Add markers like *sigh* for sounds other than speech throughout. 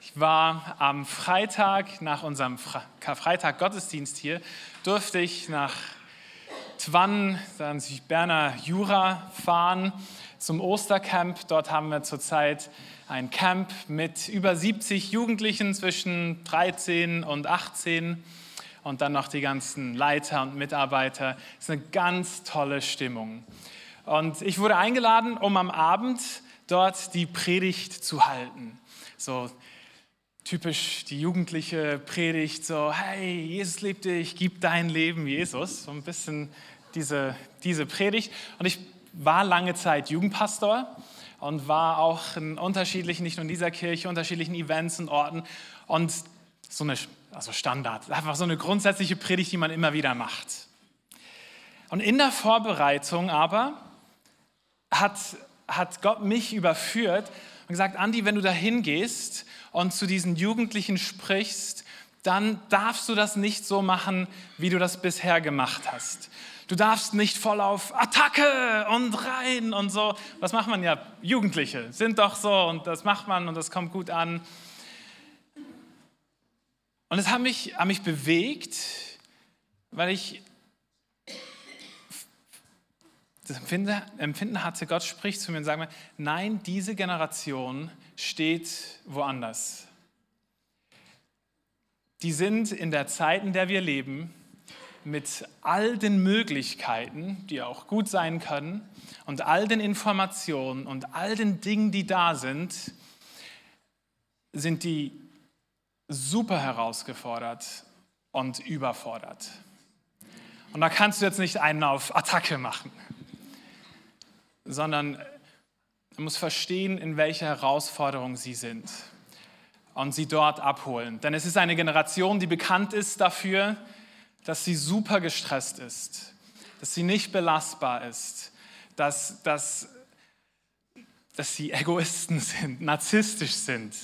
Ich war am Freitag nach unserem Karfreitag Gottesdienst hier, durfte ich nach Twann, dann Berner Jura fahren zum Ostercamp. Dort haben wir zurzeit ein Camp mit über 70 Jugendlichen zwischen 13 und 18 und dann noch die ganzen Leiter und Mitarbeiter. Es ist eine ganz tolle Stimmung. Und ich wurde eingeladen, um am Abend dort die Predigt zu halten. So typisch die jugendliche Predigt, so, hey, Jesus liebt dich, gib dein Leben Jesus. So ein bisschen diese, diese Predigt. Und ich war lange Zeit Jugendpastor und war auch in unterschiedlichen, nicht nur in dieser Kirche, unterschiedlichen Events und Orten. Und so eine, also Standard, einfach so eine grundsätzliche Predigt, die man immer wieder macht. Und in der Vorbereitung aber hat, hat Gott mich überführt und gesagt, Andi, wenn du da hingehst und zu diesen Jugendlichen sprichst, dann darfst du das nicht so machen, wie du das bisher gemacht hast. Du darfst nicht voll auf Attacke und rein und so. Was macht man ja? Jugendliche sind doch so und das macht man und das kommt gut an. Und es hat mich, hat mich bewegt, weil ich das Empfinden hatte, Gott spricht zu mir und sagt mir, nein, diese Generation steht woanders. Die sind in der Zeit, in der wir leben, mit all den Möglichkeiten, die auch gut sein können, und all den Informationen und all den Dingen, die da sind, sind die super herausgefordert und überfordert. Und da kannst du jetzt nicht einen auf Attacke machen sondern man muss verstehen, in welcher Herausforderung sie sind und sie dort abholen. Denn es ist eine Generation, die bekannt ist dafür, dass sie super gestresst ist, dass sie nicht belastbar ist, dass, dass, dass sie Egoisten sind, narzisstisch sind.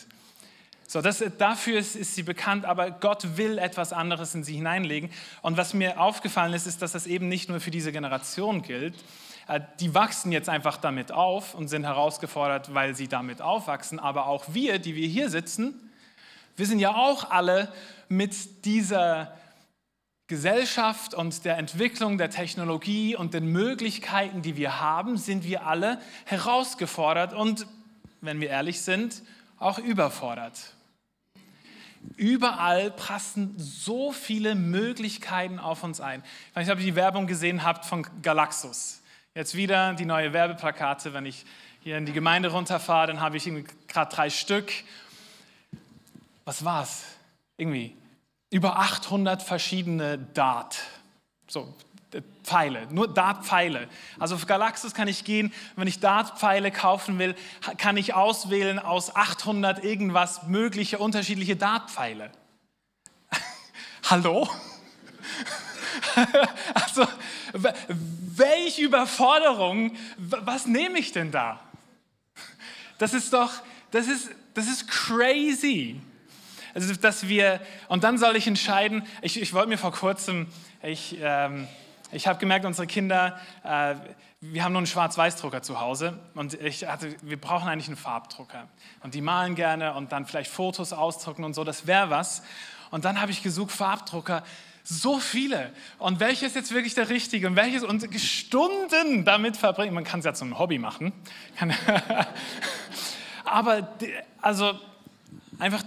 So, das, dafür ist, ist sie bekannt, aber Gott will etwas anderes in sie hineinlegen. Und was mir aufgefallen ist, ist, dass das eben nicht nur für diese Generation gilt, die wachsen jetzt einfach damit auf und sind herausgefordert, weil sie damit aufwachsen. Aber auch wir, die wir hier sitzen, wir sind ja auch alle mit dieser Gesellschaft und der Entwicklung der Technologie und den Möglichkeiten, die wir haben, sind wir alle herausgefordert und, wenn wir ehrlich sind, auch überfordert. Überall passen so viele Möglichkeiten auf uns ein. Ich weiß nicht, ob ihr die Werbung gesehen habt von Galaxus. Jetzt wieder die neue Werbeplakate. Wenn ich hier in die Gemeinde runterfahre, dann habe ich gerade drei Stück. Was war's? Irgendwie über 800 verschiedene Dart. So, äh, Pfeile, nur Dartpfeile. Also auf Galaxus kann ich gehen, wenn ich Dartpfeile kaufen will, kann ich auswählen aus 800 irgendwas mögliche unterschiedliche Dartpfeile. *laughs* Hallo? *laughs* also, welche Überforderung, was nehme ich denn da? Das ist doch, das ist, das ist crazy. Also, dass wir, und dann soll ich entscheiden, ich, ich wollte mir vor kurzem, ich, ähm, ich habe gemerkt, unsere Kinder, äh, wir haben nur einen Schwarz-Weiß-Drucker zu Hause und ich hatte, wir brauchen eigentlich einen Farbdrucker. Und die malen gerne und dann vielleicht Fotos ausdrucken und so, das wäre was. Und dann habe ich gesucht, Farbdrucker, so viele. Und welches ist jetzt wirklich der richtige und welches und Stunden damit verbringen. Man kann es ja zum Hobby machen. *laughs* Aber also einfach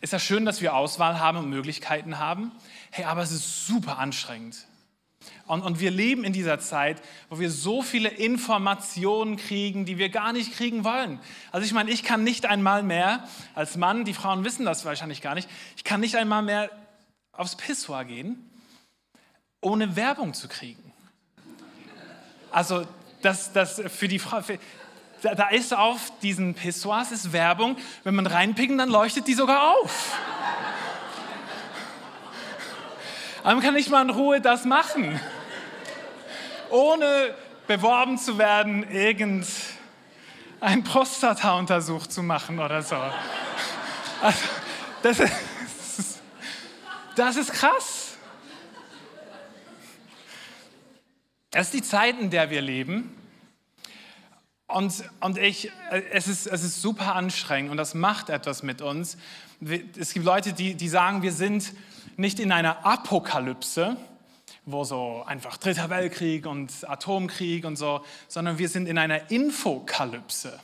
ist ja schön, dass wir Auswahl haben und Möglichkeiten haben. Hey, aber es ist super anstrengend. Und, und wir leben in dieser Zeit, wo wir so viele Informationen kriegen, die wir gar nicht kriegen wollen. Also ich meine, ich kann nicht einmal mehr als Mann, die Frauen wissen das wahrscheinlich gar nicht, ich kann nicht einmal mehr aufs Pissoir gehen, ohne Werbung zu kriegen. Also das, das für die Frau, für, da, da, ist auf diesen Pissoirs ist Werbung, wenn man reinpicken, dann leuchtet die sogar auf. Aber man kann nicht mal in Ruhe das machen, ohne beworben zu werden, irgendein Prostata-Untersuch zu machen oder so. Also, das ist, das ist krass. Das ist die Zeit, in der wir leben. Und, und ich, es ist, es ist super anstrengend und das macht etwas mit uns. Es gibt Leute, die, die sagen, wir sind nicht in einer Apokalypse, wo so einfach Dritter Weltkrieg und Atomkrieg und so, sondern wir sind in einer Infokalypse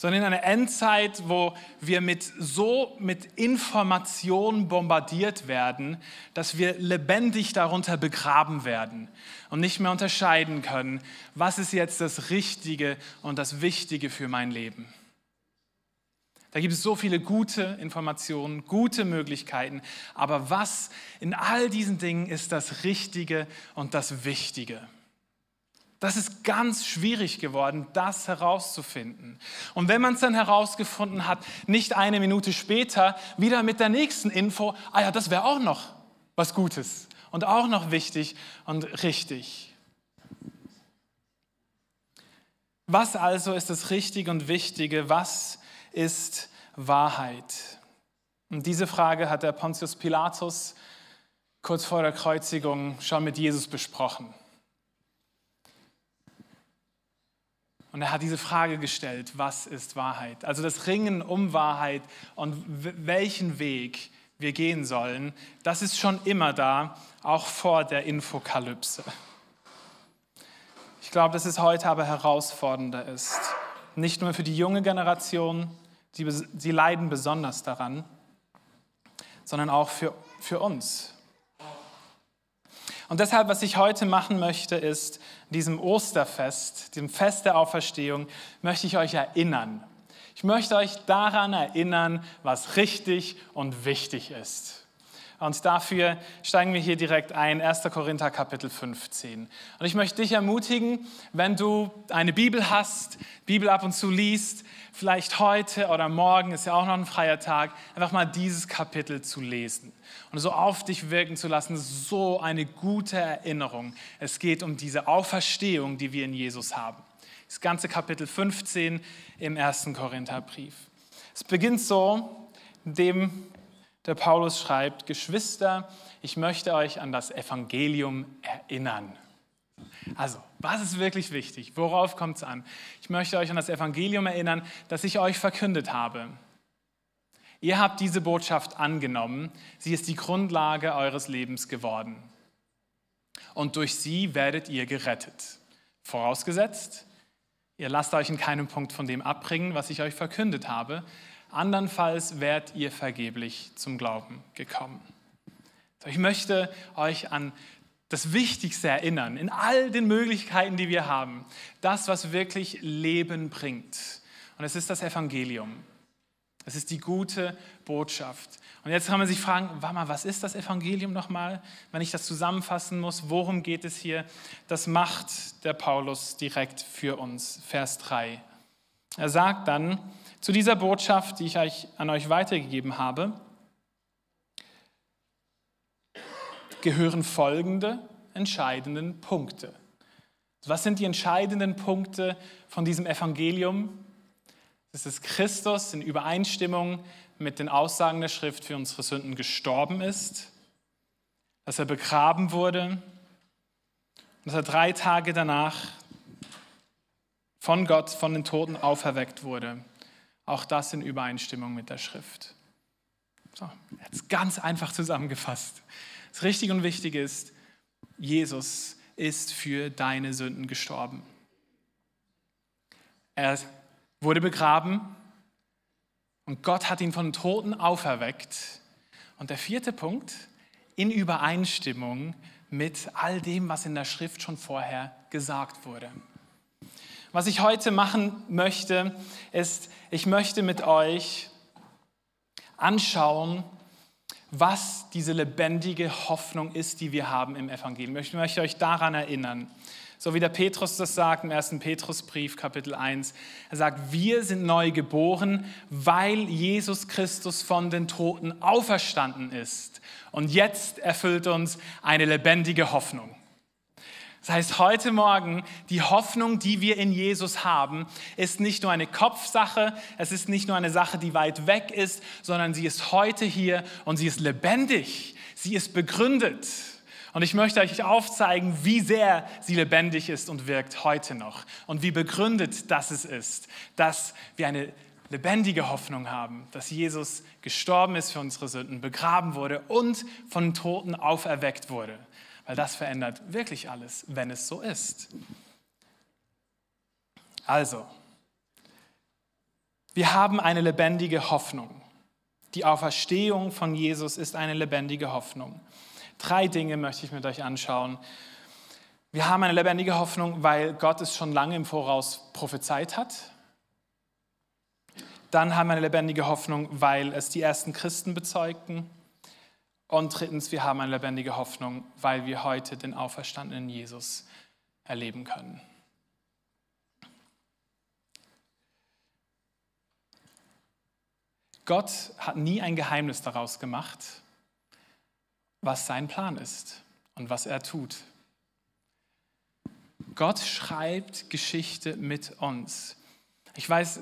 sondern in einer Endzeit, wo wir mit so mit Informationen bombardiert werden, dass wir lebendig darunter begraben werden und nicht mehr unterscheiden können, was ist jetzt das Richtige und das Wichtige für mein Leben. Da gibt es so viele gute Informationen, gute Möglichkeiten, aber was in all diesen Dingen ist das Richtige und das Wichtige? Das ist ganz schwierig geworden, das herauszufinden. Und wenn man es dann herausgefunden hat, nicht eine Minute später wieder mit der nächsten Info, ah ja, das wäre auch noch was Gutes und auch noch wichtig und richtig. Was also ist das Richtige und Wichtige? Was ist Wahrheit? Und diese Frage hat der Pontius Pilatus kurz vor der Kreuzigung schon mit Jesus besprochen. Und er hat diese Frage gestellt, was ist Wahrheit? Also das Ringen um Wahrheit und welchen Weg wir gehen sollen, das ist schon immer da, auch vor der Infokalypse. Ich glaube, dass es heute aber herausfordernder ist. Nicht nur für die junge Generation, die, sie leiden besonders daran, sondern auch für, für uns. Und deshalb, was ich heute machen möchte, ist, diesem Osterfest, dem Fest der Auferstehung, möchte ich euch erinnern. Ich möchte euch daran erinnern, was richtig und wichtig ist. Und dafür steigen wir hier direkt ein, 1. Korinther Kapitel 15. Und ich möchte dich ermutigen, wenn du eine Bibel hast, Bibel ab und zu liest, vielleicht heute oder morgen, ist ja auch noch ein freier Tag, einfach mal dieses Kapitel zu lesen und so auf dich wirken zu lassen. so eine gute Erinnerung. Es geht um diese Auferstehung, die wir in Jesus haben. Das ganze Kapitel 15 im ersten Korintherbrief. Es beginnt so, indem der Paulus schreibt, Geschwister, ich möchte euch an das Evangelium erinnern. Also, was ist wirklich wichtig? Worauf kommt es an? Ich möchte euch an das Evangelium erinnern, das ich euch verkündet habe. Ihr habt diese Botschaft angenommen, sie ist die Grundlage eures Lebens geworden. Und durch sie werdet ihr gerettet. Vorausgesetzt, ihr lasst euch in keinem Punkt von dem abbringen, was ich euch verkündet habe. Andernfalls werdet ihr vergeblich zum Glauben gekommen. Ich möchte euch an das Wichtigste erinnern, in all den Möglichkeiten, die wir haben. Das, was wirklich Leben bringt. Und es ist das Evangelium. Es ist die gute Botschaft. Und jetzt kann man sich fragen, warte mal, was ist das Evangelium nochmal? Wenn ich das zusammenfassen muss, worum geht es hier? Das macht der Paulus direkt für uns. Vers 3. Er sagt dann, zu dieser Botschaft, die ich euch, an euch weitergegeben habe, gehören folgende entscheidenden Punkte. Was sind die entscheidenden Punkte von diesem Evangelium? Es ist, Christus in Übereinstimmung mit den Aussagen der Schrift für unsere Sünden gestorben ist, dass er begraben wurde dass er drei Tage danach von Gott, von den Toten auferweckt wurde. Auch das in Übereinstimmung mit der Schrift. So, jetzt ganz einfach zusammengefasst. Das Richtige und Wichtige ist, Jesus ist für deine Sünden gestorben. Er wurde begraben und Gott hat ihn von Toten auferweckt. Und der vierte Punkt, in Übereinstimmung mit all dem, was in der Schrift schon vorher gesagt wurde. Was ich heute machen möchte, ist, ich möchte mit euch anschauen, was diese lebendige Hoffnung ist, die wir haben im Evangelium. Ich möchte euch daran erinnern. So wie der Petrus das sagt im 1. Petrusbrief, Kapitel 1. Er sagt, wir sind neu geboren, weil Jesus Christus von den Toten auferstanden ist. Und jetzt erfüllt uns eine lebendige Hoffnung. Das heißt, heute Morgen, die Hoffnung, die wir in Jesus haben, ist nicht nur eine Kopfsache, es ist nicht nur eine Sache, die weit weg ist, sondern sie ist heute hier und sie ist lebendig, sie ist begründet. Und ich möchte euch aufzeigen, wie sehr sie lebendig ist und wirkt heute noch und wie begründet das es ist, dass wir eine lebendige Hoffnung haben, dass Jesus gestorben ist für unsere Sünden, begraben wurde und von Toten auferweckt wurde. Weil das verändert wirklich alles, wenn es so ist. Also, wir haben eine lebendige Hoffnung. Die Auferstehung von Jesus ist eine lebendige Hoffnung. Drei Dinge möchte ich mit euch anschauen. Wir haben eine lebendige Hoffnung, weil Gott es schon lange im Voraus prophezeit hat. Dann haben wir eine lebendige Hoffnung, weil es die ersten Christen bezeugten. Und drittens, wir haben eine lebendige Hoffnung, weil wir heute den auferstandenen Jesus erleben können. Gott hat nie ein Geheimnis daraus gemacht, was sein Plan ist und was er tut. Gott schreibt Geschichte mit uns. Ich weiß,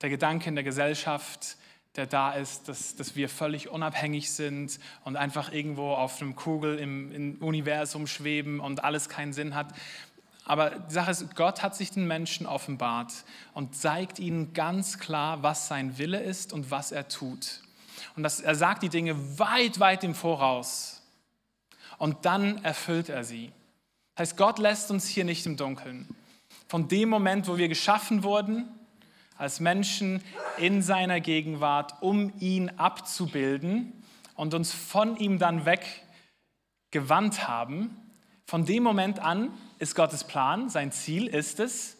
der Gedanke in der Gesellschaft, der da ist, dass, dass wir völlig unabhängig sind und einfach irgendwo auf einem Kugel im, im Universum schweben und alles keinen Sinn hat. Aber die Sache ist, Gott hat sich den Menschen offenbart und zeigt ihnen ganz klar, was sein Wille ist und was er tut. Und das, er sagt die Dinge weit, weit im Voraus. Und dann erfüllt er sie. Das heißt, Gott lässt uns hier nicht im Dunkeln. Von dem Moment, wo wir geschaffen wurden, als Menschen in seiner Gegenwart, um ihn abzubilden und uns von ihm dann weggewandt haben, von dem Moment an ist Gottes Plan, sein Ziel ist es,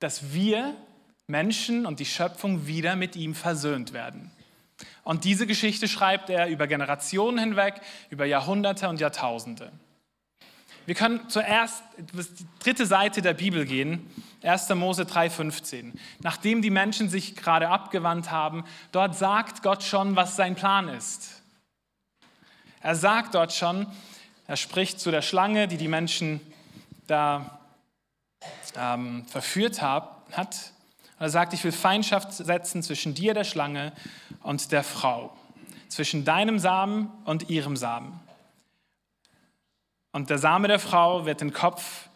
dass wir Menschen und die Schöpfung wieder mit ihm versöhnt werden. Und diese Geschichte schreibt er über Generationen hinweg, über Jahrhunderte und Jahrtausende. Wir können zuerst die dritte Seite der Bibel gehen, 1. Mose 3,15. Nachdem die Menschen sich gerade abgewandt haben, dort sagt Gott schon, was sein Plan ist. Er sagt dort schon, er spricht zu der Schlange, die die Menschen da ähm, verführt hab, hat. Er sagt, ich will Feindschaft setzen zwischen dir, der Schlange, und der Frau, zwischen deinem Samen und ihrem Samen. Und der Same der Frau wird den Kopf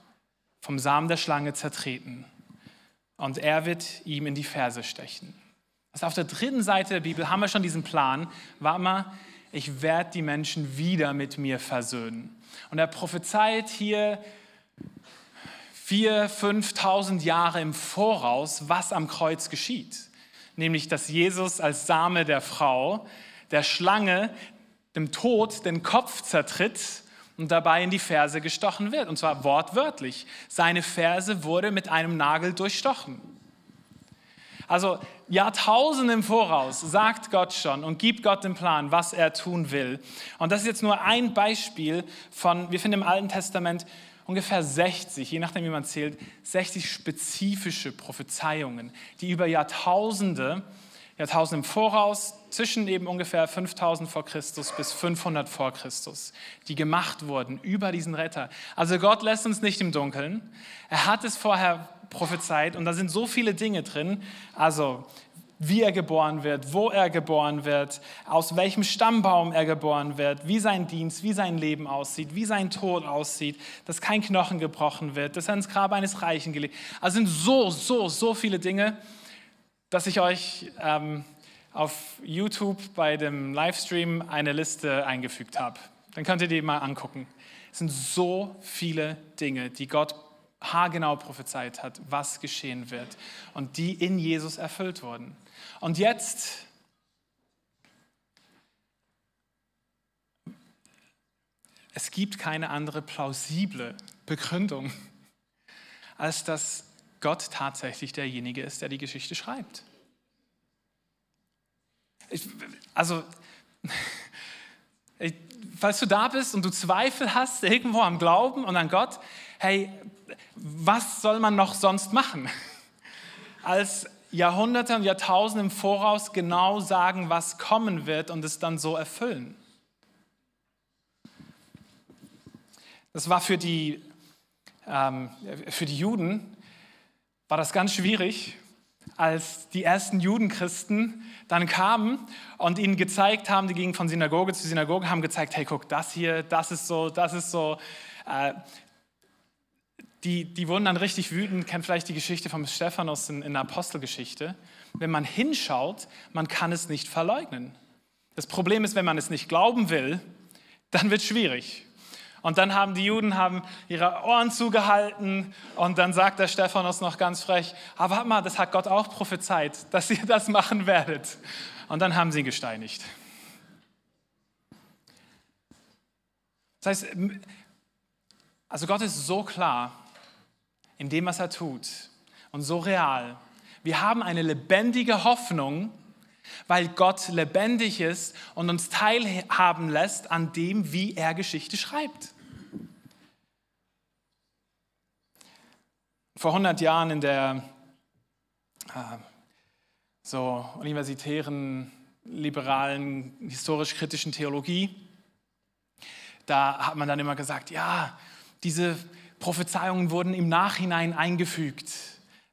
vom Samen der Schlange zertreten. Und er wird ihm in die Ferse stechen. Also auf der dritten Seite der Bibel haben wir schon diesen Plan. War mal, ich werde die Menschen wieder mit mir versöhnen. Und er prophezeit hier vier, 5.000 Jahre im Voraus, was am Kreuz geschieht. Nämlich, dass Jesus als Same der Frau, der Schlange, dem Tod den Kopf zertritt und dabei in die Ferse gestochen wird. Und zwar wortwörtlich. Seine Ferse wurde mit einem Nagel durchstochen. Also Jahrtausende im Voraus sagt Gott schon und gibt Gott den Plan, was er tun will. Und das ist jetzt nur ein Beispiel von, wir finden im Alten Testament ungefähr 60, je nachdem wie man zählt, 60 spezifische Prophezeiungen, die über Jahrtausende, Jahrtausende im Voraus, zwischen eben ungefähr 5000 vor Christus bis 500 vor Christus, die gemacht wurden über diesen Retter. Also Gott lässt uns nicht im Dunkeln. Er hat es vorher prophezeit und da sind so viele Dinge drin. Also wie er geboren wird, wo er geboren wird, aus welchem Stammbaum er geboren wird, wie sein Dienst, wie sein Leben aussieht, wie sein Tod aussieht, dass kein Knochen gebrochen wird, dass er ins Grab eines Reichen gelegt Also sind so, so, so viele Dinge, dass ich euch ähm, auf YouTube bei dem Livestream eine Liste eingefügt habe. Dann könnt ihr die mal angucken. Es sind so viele Dinge, die Gott haargenau prophezeit hat, was geschehen wird und die in Jesus erfüllt wurden. Und jetzt es gibt keine andere plausible Begründung, als dass Gott tatsächlich derjenige ist, der die Geschichte schreibt. Ich, also, *laughs* falls du da bist und du Zweifel hast irgendwo am Glauben und an Gott, hey, was soll man noch sonst machen, *laughs* als Jahrhunderte und Jahrtausende im Voraus genau sagen, was kommen wird und es dann so erfüllen? Das war für die, ähm, für die Juden, war das ganz schwierig, als die ersten Judenchristen dann kamen und ihnen gezeigt haben, die gingen von Synagoge zu Synagoge, haben gezeigt, hey, guck, das hier, das ist so, das ist so. Äh, die, die wurden dann richtig wütend, kennt vielleicht die Geschichte von Stephanus in, in der Apostelgeschichte. Wenn man hinschaut, man kann es nicht verleugnen. Das Problem ist, wenn man es nicht glauben will, dann wird es schwierig. Und dann haben die Juden haben ihre Ohren zugehalten und dann sagt der Stephanus noch ganz frech, aber ah, warte mal, das hat Gott auch prophezeit, dass ihr das machen werdet. Und dann haben sie ihn gesteinigt. Das heißt, also Gott ist so klar in dem, was er tut und so real. Wir haben eine lebendige Hoffnung, weil Gott lebendig ist und uns teilhaben lässt an dem, wie er Geschichte schreibt. Vor 100 Jahren in der äh, so universitären, liberalen, historisch-kritischen Theologie, da hat man dann immer gesagt, ja, diese Prophezeiungen wurden im Nachhinein eingefügt.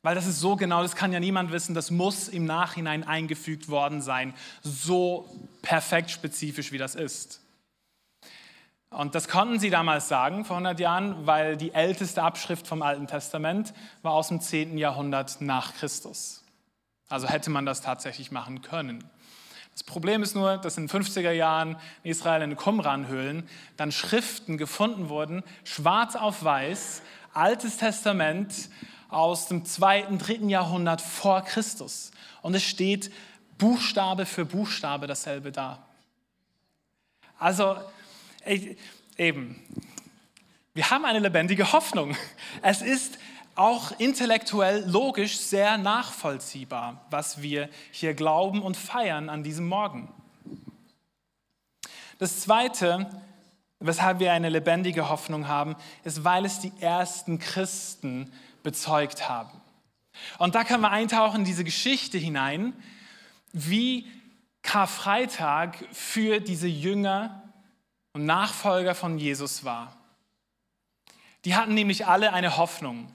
Weil das ist so genau, das kann ja niemand wissen, das muss im Nachhinein eingefügt worden sein. So perfekt spezifisch, wie das ist. Und das konnten sie damals sagen, vor 100 Jahren, weil die älteste Abschrift vom Alten Testament war aus dem 10. Jahrhundert nach Christus. Also hätte man das tatsächlich machen können. Das Problem ist nur, dass in den 50er Jahren in Israel in den Qumran-Höhlen dann Schriften gefunden wurden, schwarz auf weiß, Altes Testament, aus dem zweiten, dritten Jahrhundert vor Christus. Und es steht Buchstabe für Buchstabe dasselbe da. Also eben, wir haben eine lebendige Hoffnung. Es ist auch intellektuell logisch sehr nachvollziehbar, was wir hier glauben und feiern an diesem Morgen. Das Zweite, weshalb wir eine lebendige Hoffnung haben, ist, weil es die ersten Christen bezeugt haben. Und da können wir eintauchen in diese Geschichte hinein, wie Karfreitag für diese Jünger und Nachfolger von Jesus war. Die hatten nämlich alle eine Hoffnung.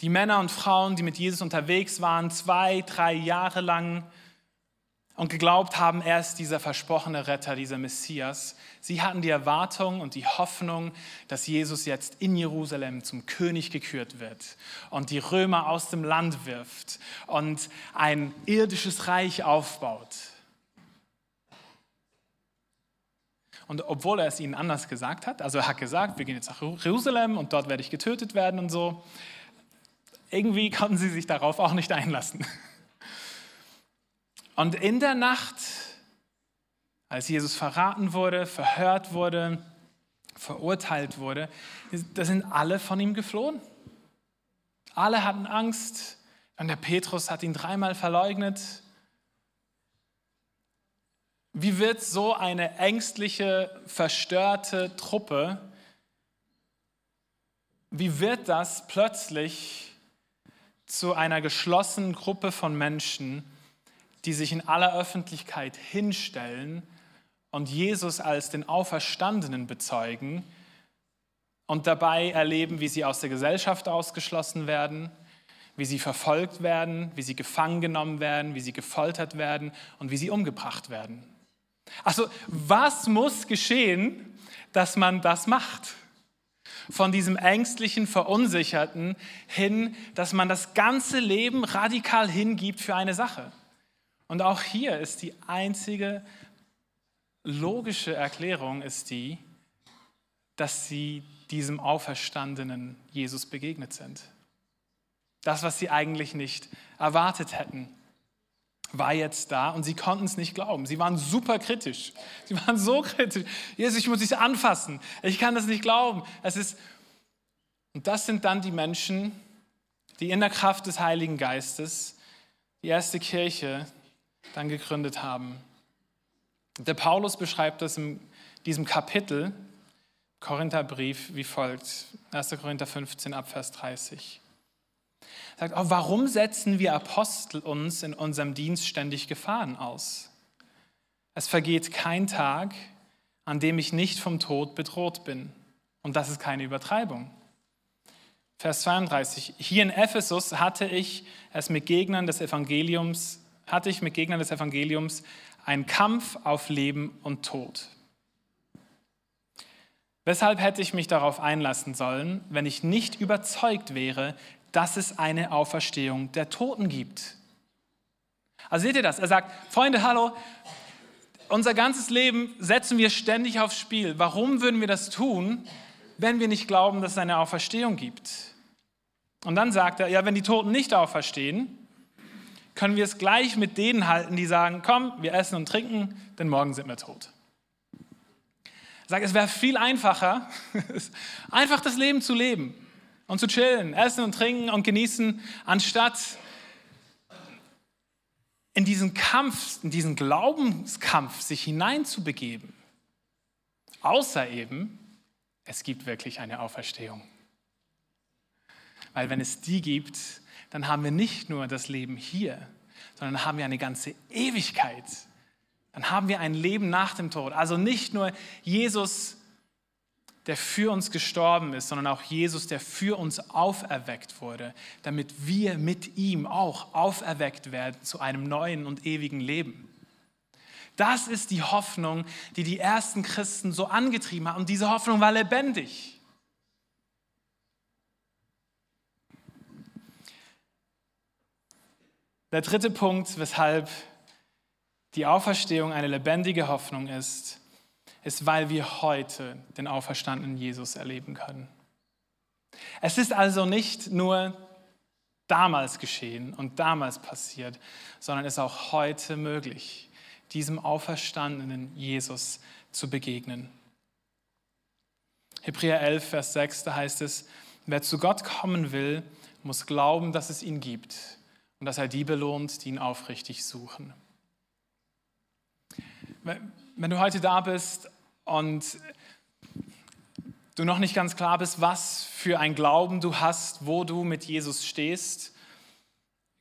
Die Männer und Frauen, die mit Jesus unterwegs waren, zwei, drei Jahre lang, und geglaubt haben, er ist dieser versprochene Retter, dieser Messias. Sie hatten die Erwartung und die Hoffnung, dass Jesus jetzt in Jerusalem zum König gekürt wird und die Römer aus dem Land wirft und ein irdisches Reich aufbaut. Und obwohl er es ihnen anders gesagt hat, also er hat gesagt, wir gehen jetzt nach Jerusalem und dort werde ich getötet werden und so, irgendwie konnten sie sich darauf auch nicht einlassen. *laughs* Und in der Nacht, als Jesus verraten wurde, verhört wurde, verurteilt wurde, da sind alle von ihm geflohen. Alle hatten Angst. Und der Petrus hat ihn dreimal verleugnet. Wie wird so eine ängstliche, verstörte Truppe, wie wird das plötzlich zu einer geschlossenen Gruppe von Menschen, die sich in aller Öffentlichkeit hinstellen und Jesus als den Auferstandenen bezeugen und dabei erleben, wie sie aus der Gesellschaft ausgeschlossen werden, wie sie verfolgt werden, wie sie gefangen genommen werden, wie sie gefoltert werden und wie sie umgebracht werden. Also was muss geschehen, dass man das macht? Von diesem ängstlichen, verunsicherten hin, dass man das ganze Leben radikal hingibt für eine Sache. Und auch hier ist die einzige logische Erklärung ist die, dass sie diesem auferstandenen Jesus begegnet sind. Das, was sie eigentlich nicht erwartet hätten, war jetzt da und sie konnten es nicht glauben. Sie waren super kritisch. Sie waren so *laughs* kritisch. Jesus, ich muss dich anfassen. Ich kann das nicht glauben. Es ist und das sind dann die Menschen, die in der Kraft des Heiligen Geistes die erste Kirche dann gegründet haben. Der Paulus beschreibt das in diesem Kapitel, Korintherbrief, wie folgt. 1. Korinther 15 Abvers 30. Sagt, oh, warum setzen wir Apostel uns in unserem Dienst ständig Gefahren aus? Es vergeht kein Tag, an dem ich nicht vom Tod bedroht bin. Und das ist keine Übertreibung. Vers 32. Hier in Ephesus hatte ich es mit Gegnern des Evangeliums, hatte ich mit Gegnern des Evangeliums einen Kampf auf Leben und Tod. Weshalb hätte ich mich darauf einlassen sollen, wenn ich nicht überzeugt wäre, dass es eine Auferstehung der Toten gibt? Also seht ihr das? Er sagt, Freunde, hallo, unser ganzes Leben setzen wir ständig aufs Spiel. Warum würden wir das tun, wenn wir nicht glauben, dass es eine Auferstehung gibt? Und dann sagt er, ja, wenn die Toten nicht auferstehen, können wir es gleich mit denen halten, die sagen, komm, wir essen und trinken, denn morgen sind wir tot. Er sagt, es wäre viel einfacher, *laughs* einfach das Leben zu leben und zu chillen, essen und trinken und genießen, anstatt in diesen Kampf, in diesen Glaubenskampf sich hineinzubegeben. Außer eben, es gibt wirklich eine Auferstehung. Weil wenn es die gibt, dann haben wir nicht nur das Leben hier, sondern haben wir eine ganze Ewigkeit. Dann haben wir ein Leben nach dem Tod. Also nicht nur Jesus der für uns gestorben ist, sondern auch Jesus, der für uns auferweckt wurde, damit wir mit ihm auch auferweckt werden zu einem neuen und ewigen Leben. Das ist die Hoffnung, die die ersten Christen so angetrieben haben. Und diese Hoffnung war lebendig. Der dritte Punkt, weshalb die Auferstehung eine lebendige Hoffnung ist, ist, weil wir heute den auferstandenen Jesus erleben können. Es ist also nicht nur damals geschehen und damals passiert, sondern es ist auch heute möglich, diesem auferstandenen Jesus zu begegnen. Hebräer 11, Vers 6, da heißt es, wer zu Gott kommen will, muss glauben, dass es ihn gibt und dass er die belohnt, die ihn aufrichtig suchen. Wenn du heute da bist und du noch nicht ganz klar bist, was für ein Glauben du hast, wo du mit Jesus stehst,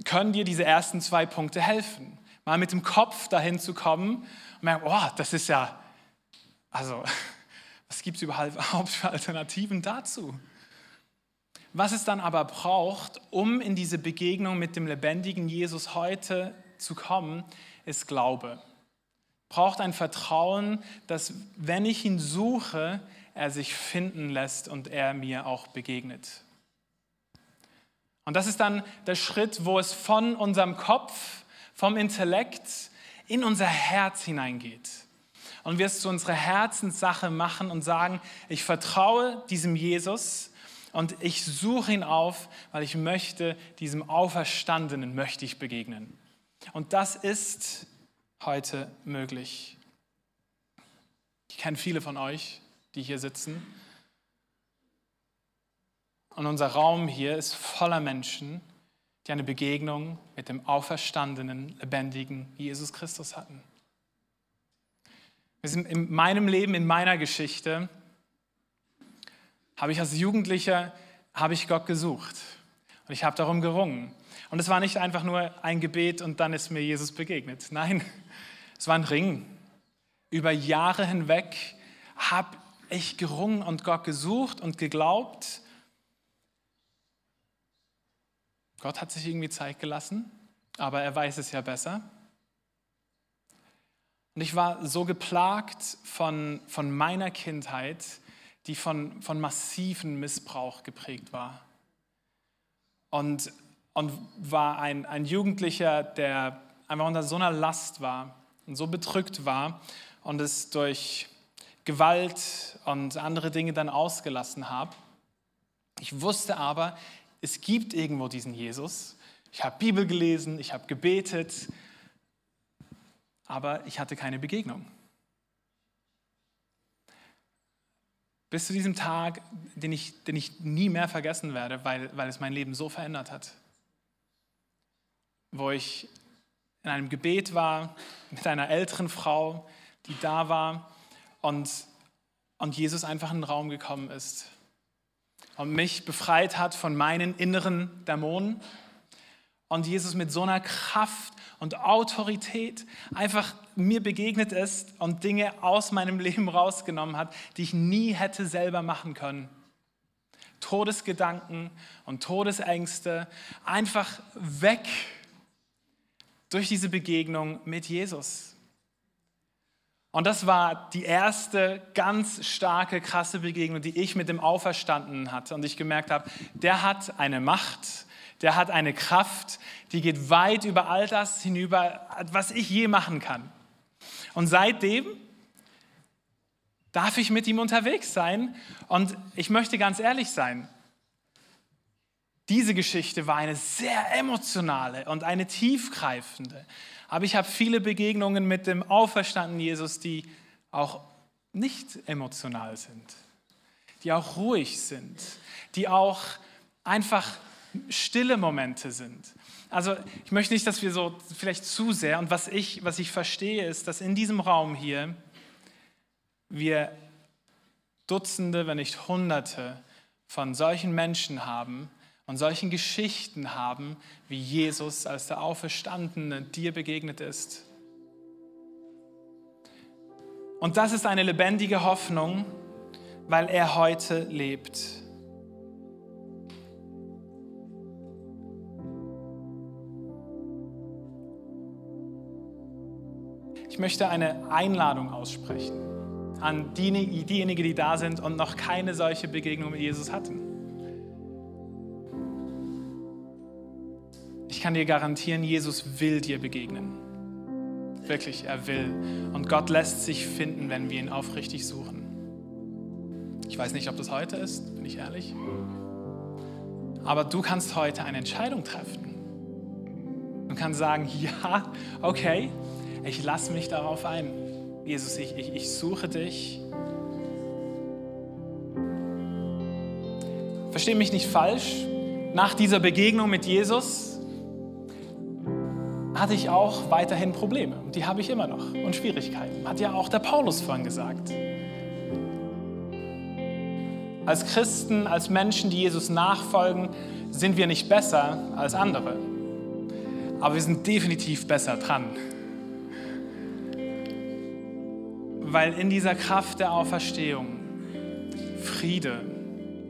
können dir diese ersten zwei Punkte helfen. Mal mit dem Kopf dahin zu kommen und merken, oh, das ist ja, also, *laughs* was gibt es *laughs* überhaupt für Alternativen dazu? Was es dann aber braucht, um in diese Begegnung mit dem lebendigen Jesus heute zu kommen, ist Glaube braucht ein Vertrauen, dass wenn ich ihn suche, er sich finden lässt und er mir auch begegnet. Und das ist dann der Schritt, wo es von unserem Kopf, vom Intellekt in unser Herz hineingeht. Und wir es zu unserer Herzenssache machen und sagen, ich vertraue diesem Jesus und ich suche ihn auf, weil ich möchte, diesem Auferstandenen möchte ich begegnen. Und das ist heute möglich. Ich kenne viele von euch, die hier sitzen. Und unser Raum hier ist voller Menschen, die eine Begegnung mit dem auferstandenen, lebendigen Jesus Christus hatten. In meinem Leben, in meiner Geschichte, habe ich als Jugendlicher habe ich Gott gesucht und ich habe darum gerungen. Und es war nicht einfach nur ein Gebet und dann ist mir Jesus begegnet. Nein, es war ein Ring. Über Jahre hinweg habe ich gerungen und Gott gesucht und geglaubt. Gott hat sich irgendwie Zeit gelassen, aber er weiß es ja besser. Und ich war so geplagt von, von meiner Kindheit, die von, von massiven Missbrauch geprägt war. Und, und war ein, ein Jugendlicher, der einfach unter so einer Last war und so bedrückt war und es durch Gewalt und andere Dinge dann ausgelassen habe. Ich wusste aber, es gibt irgendwo diesen Jesus. Ich habe Bibel gelesen, ich habe gebetet, aber ich hatte keine Begegnung. Bis zu diesem Tag, den ich, den ich nie mehr vergessen werde, weil, weil es mein Leben so verändert hat. Wo ich in einem Gebet war mit einer älteren Frau, die da war und, und Jesus einfach in den Raum gekommen ist und mich befreit hat von meinen inneren Dämonen und Jesus mit so einer Kraft und Autorität einfach mir begegnet ist und Dinge aus meinem Leben rausgenommen hat, die ich nie hätte selber machen können. Todesgedanken und Todesängste einfach weg durch diese Begegnung mit Jesus. Und das war die erste ganz starke, krasse Begegnung, die ich mit dem Auferstandenen hatte. Und ich gemerkt habe, der hat eine Macht, der hat eine Kraft, die geht weit über all das hinüber, was ich je machen kann. Und seitdem darf ich mit ihm unterwegs sein. Und ich möchte ganz ehrlich sein, diese Geschichte war eine sehr emotionale und eine tiefgreifende. Aber ich habe viele Begegnungen mit dem auferstandenen Jesus, die auch nicht emotional sind, die auch ruhig sind, die auch einfach stille Momente sind. Also ich möchte nicht, dass wir so vielleicht zu sehr, und was ich, was ich verstehe, ist, dass in diesem Raum hier wir Dutzende, wenn nicht Hunderte von solchen Menschen haben, und solchen Geschichten haben, wie Jesus als der Auferstandene dir begegnet ist. Und das ist eine lebendige Hoffnung, weil er heute lebt. Ich möchte eine Einladung aussprechen an diejenigen, die da sind und noch keine solche Begegnung mit Jesus hatten. Kann dir garantieren, Jesus will dir begegnen. Wirklich, er will. Und Gott lässt sich finden, wenn wir ihn aufrichtig suchen. Ich weiß nicht, ob das heute ist, bin ich ehrlich. Aber du kannst heute eine Entscheidung treffen. Du kannst sagen, *laughs* ja, okay, ich lasse mich darauf ein. Jesus, ich, ich, ich suche dich. Versteh mich nicht falsch. Nach dieser Begegnung mit Jesus hatte ich auch weiterhin Probleme. Und die habe ich immer noch. Und Schwierigkeiten. Hat ja auch der Paulus vorhin gesagt. Als Christen, als Menschen, die Jesus nachfolgen, sind wir nicht besser als andere. Aber wir sind definitiv besser dran. Weil in dieser Kraft der Auferstehung Friede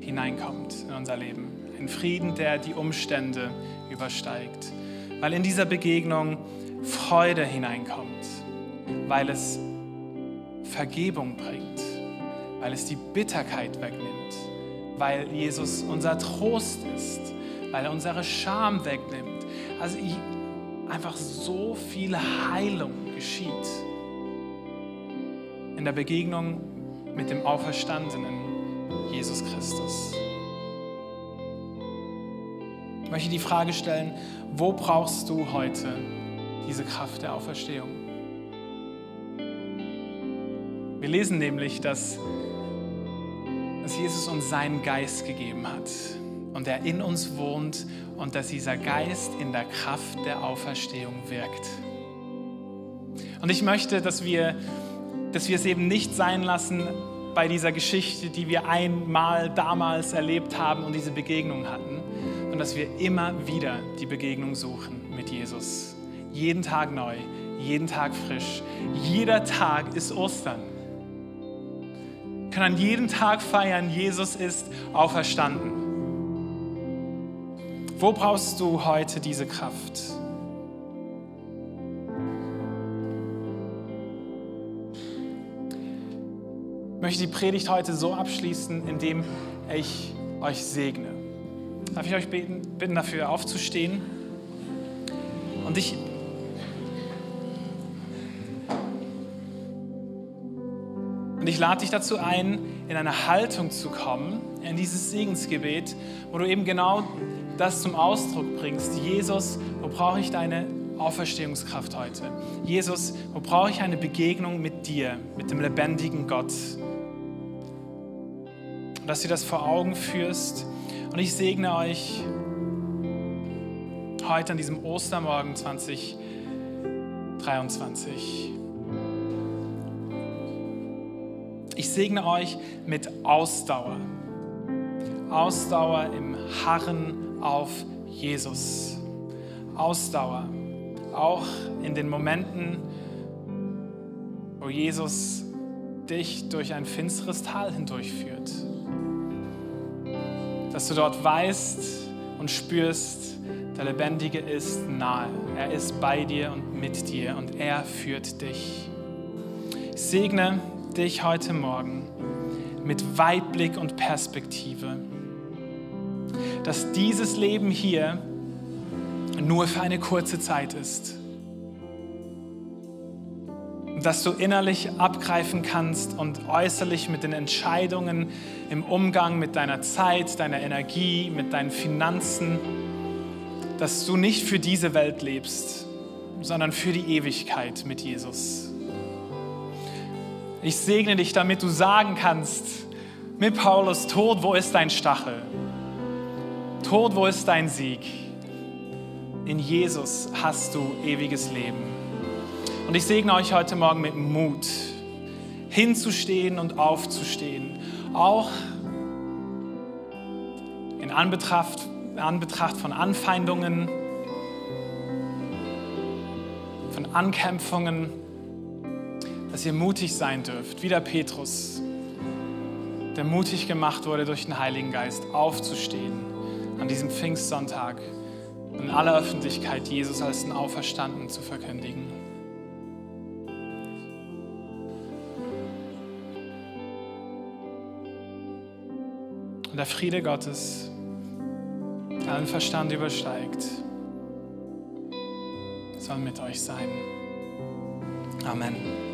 hineinkommt in unser Leben. Ein Frieden, der die Umstände übersteigt weil in dieser Begegnung Freude hineinkommt, weil es Vergebung bringt, weil es die Bitterkeit wegnimmt, weil Jesus unser Trost ist, weil er unsere Scham wegnimmt. Also einfach so viel Heilung geschieht in der Begegnung mit dem auferstandenen Jesus Christus. Ich möchte die Frage stellen, wo brauchst du heute diese Kraft der Auferstehung? Wir lesen nämlich, dass, dass Jesus uns seinen Geist gegeben hat und er in uns wohnt und dass dieser Geist in der Kraft der Auferstehung wirkt. Und ich möchte, dass wir, dass wir es eben nicht sein lassen bei dieser Geschichte, die wir einmal damals erlebt haben und diese Begegnung hatten, und dass wir immer wieder die Begegnung suchen mit Jesus. Jeden Tag neu, jeden Tag frisch. Jeder Tag ist Ostern. Wir können an jedem Tag feiern, Jesus ist auferstanden. Wo brauchst du heute diese Kraft? Ich möchte die Predigt heute so abschließen, indem ich euch segne. Darf ich euch beten, bitten, dafür aufzustehen? Und ich. Und ich lade dich dazu ein, in eine Haltung zu kommen, in dieses Segensgebet, wo du eben genau das zum Ausdruck bringst. Jesus, wo brauche ich deine Auferstehungskraft heute? Jesus, wo brauche ich eine Begegnung mit dir, mit dem lebendigen Gott? Und dass du das vor Augen führst und ich segne euch heute an diesem Ostermorgen 2023. Ich segne euch mit Ausdauer. Ausdauer im Harren auf Jesus. Ausdauer auch in den Momenten, wo Jesus dich durch ein finsteres Tal hindurchführt dass du dort weißt und spürst, der Lebendige ist nahe. Er ist bei dir und mit dir und er führt dich. Ich segne dich heute Morgen mit Weitblick und Perspektive, dass dieses Leben hier nur für eine kurze Zeit ist. Dass du innerlich abgreifen kannst und äußerlich mit den Entscheidungen im Umgang mit deiner Zeit, deiner Energie, mit deinen Finanzen, dass du nicht für diese Welt lebst, sondern für die Ewigkeit mit Jesus. Ich segne dich, damit du sagen kannst, mit Paulus, Tod, wo ist dein Stachel? Tod, wo ist dein Sieg? In Jesus hast du ewiges Leben. Und ich segne euch heute Morgen mit Mut, hinzustehen und aufzustehen, auch in Anbetracht Anbetracht von Anfeindungen, von Ankämpfungen, dass ihr mutig sein dürft, wie der Petrus, der mutig gemacht wurde durch den Heiligen Geist, aufzustehen an diesem Pfingstsonntag und in aller Öffentlichkeit Jesus als den Auferstandenen zu verkündigen. Und der Friede Gottes, allen Verstand übersteigt, soll mit euch sein. Amen.